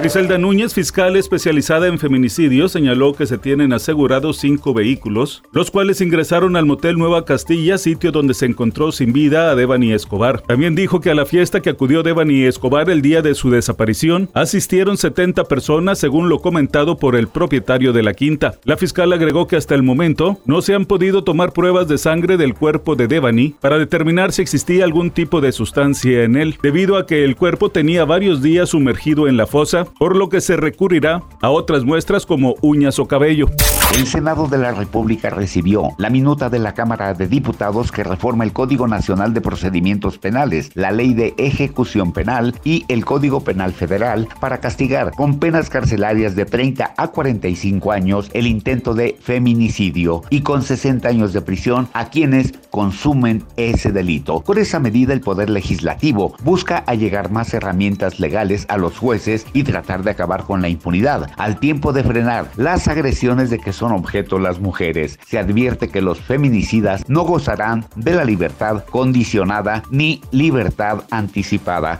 Griselda Núñez, fiscal especializada en feminicidio, señaló que se tienen asegurados cinco vehículos, los cuales ingresaron al motel Nueva Castilla, sitio donde se encontró sin vida a Devani Escobar. También dijo que a la fiesta que acudió Devani Escobar el día de su desaparición, asistieron 70 personas, según lo comentado por el propietario de la quinta. La fiscal agregó que hasta el momento no se han podido tomar pruebas de sangre del cuerpo de Devani para determinar si existía algún tipo de sustancia en él, debido a que el cuerpo tenía varios días sumergido en la fosa por lo que se recurrirá a otras muestras como uñas o cabello. El Senado de la República recibió la minuta de la Cámara de Diputados que reforma el Código Nacional de Procedimientos Penales, la Ley de Ejecución Penal y el Código Penal Federal para castigar con penas carcelarias de 30 a 45 años el intento de feminicidio y con 60 años de prisión a quienes consumen ese delito. Por esa medida el Poder Legislativo busca allegar más herramientas legales a los jueces y tratar de acabar con la impunidad, al tiempo de frenar las agresiones de que son objeto las mujeres. Se advierte que los feminicidas no gozarán de la libertad condicionada ni libertad anticipada.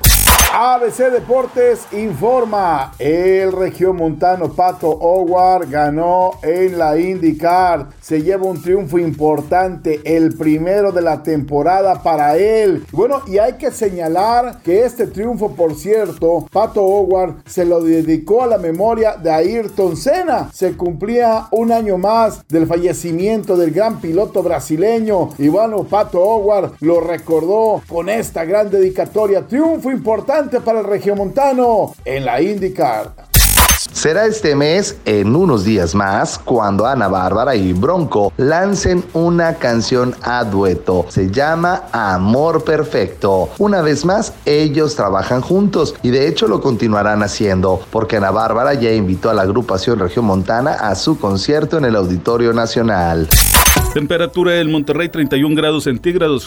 ABC Deportes informa, el regiomontano Pato Howard ganó en la IndyCar, se lleva un triunfo importante, el primero de la temporada para él. Bueno, y hay que señalar que este triunfo, por cierto, Pato Howard se lo dedicó a la memoria de Ayrton Senna. Se cumplía un año más del fallecimiento del gran piloto brasileño. Y bueno, Pato Howard lo recordó con esta gran dedicatoria, triunfo importante para el regiomontano en la IndyCar. Será este mes, en unos días más, cuando Ana Bárbara y Bronco lancen una canción a dueto. Se llama Amor Perfecto. Una vez más, ellos trabajan juntos y de hecho lo continuarán haciendo, porque Ana Bárbara ya invitó a la agrupación Regiomontana a su concierto en el Auditorio Nacional. Temperatura del Monterrey 31 grados centígrados.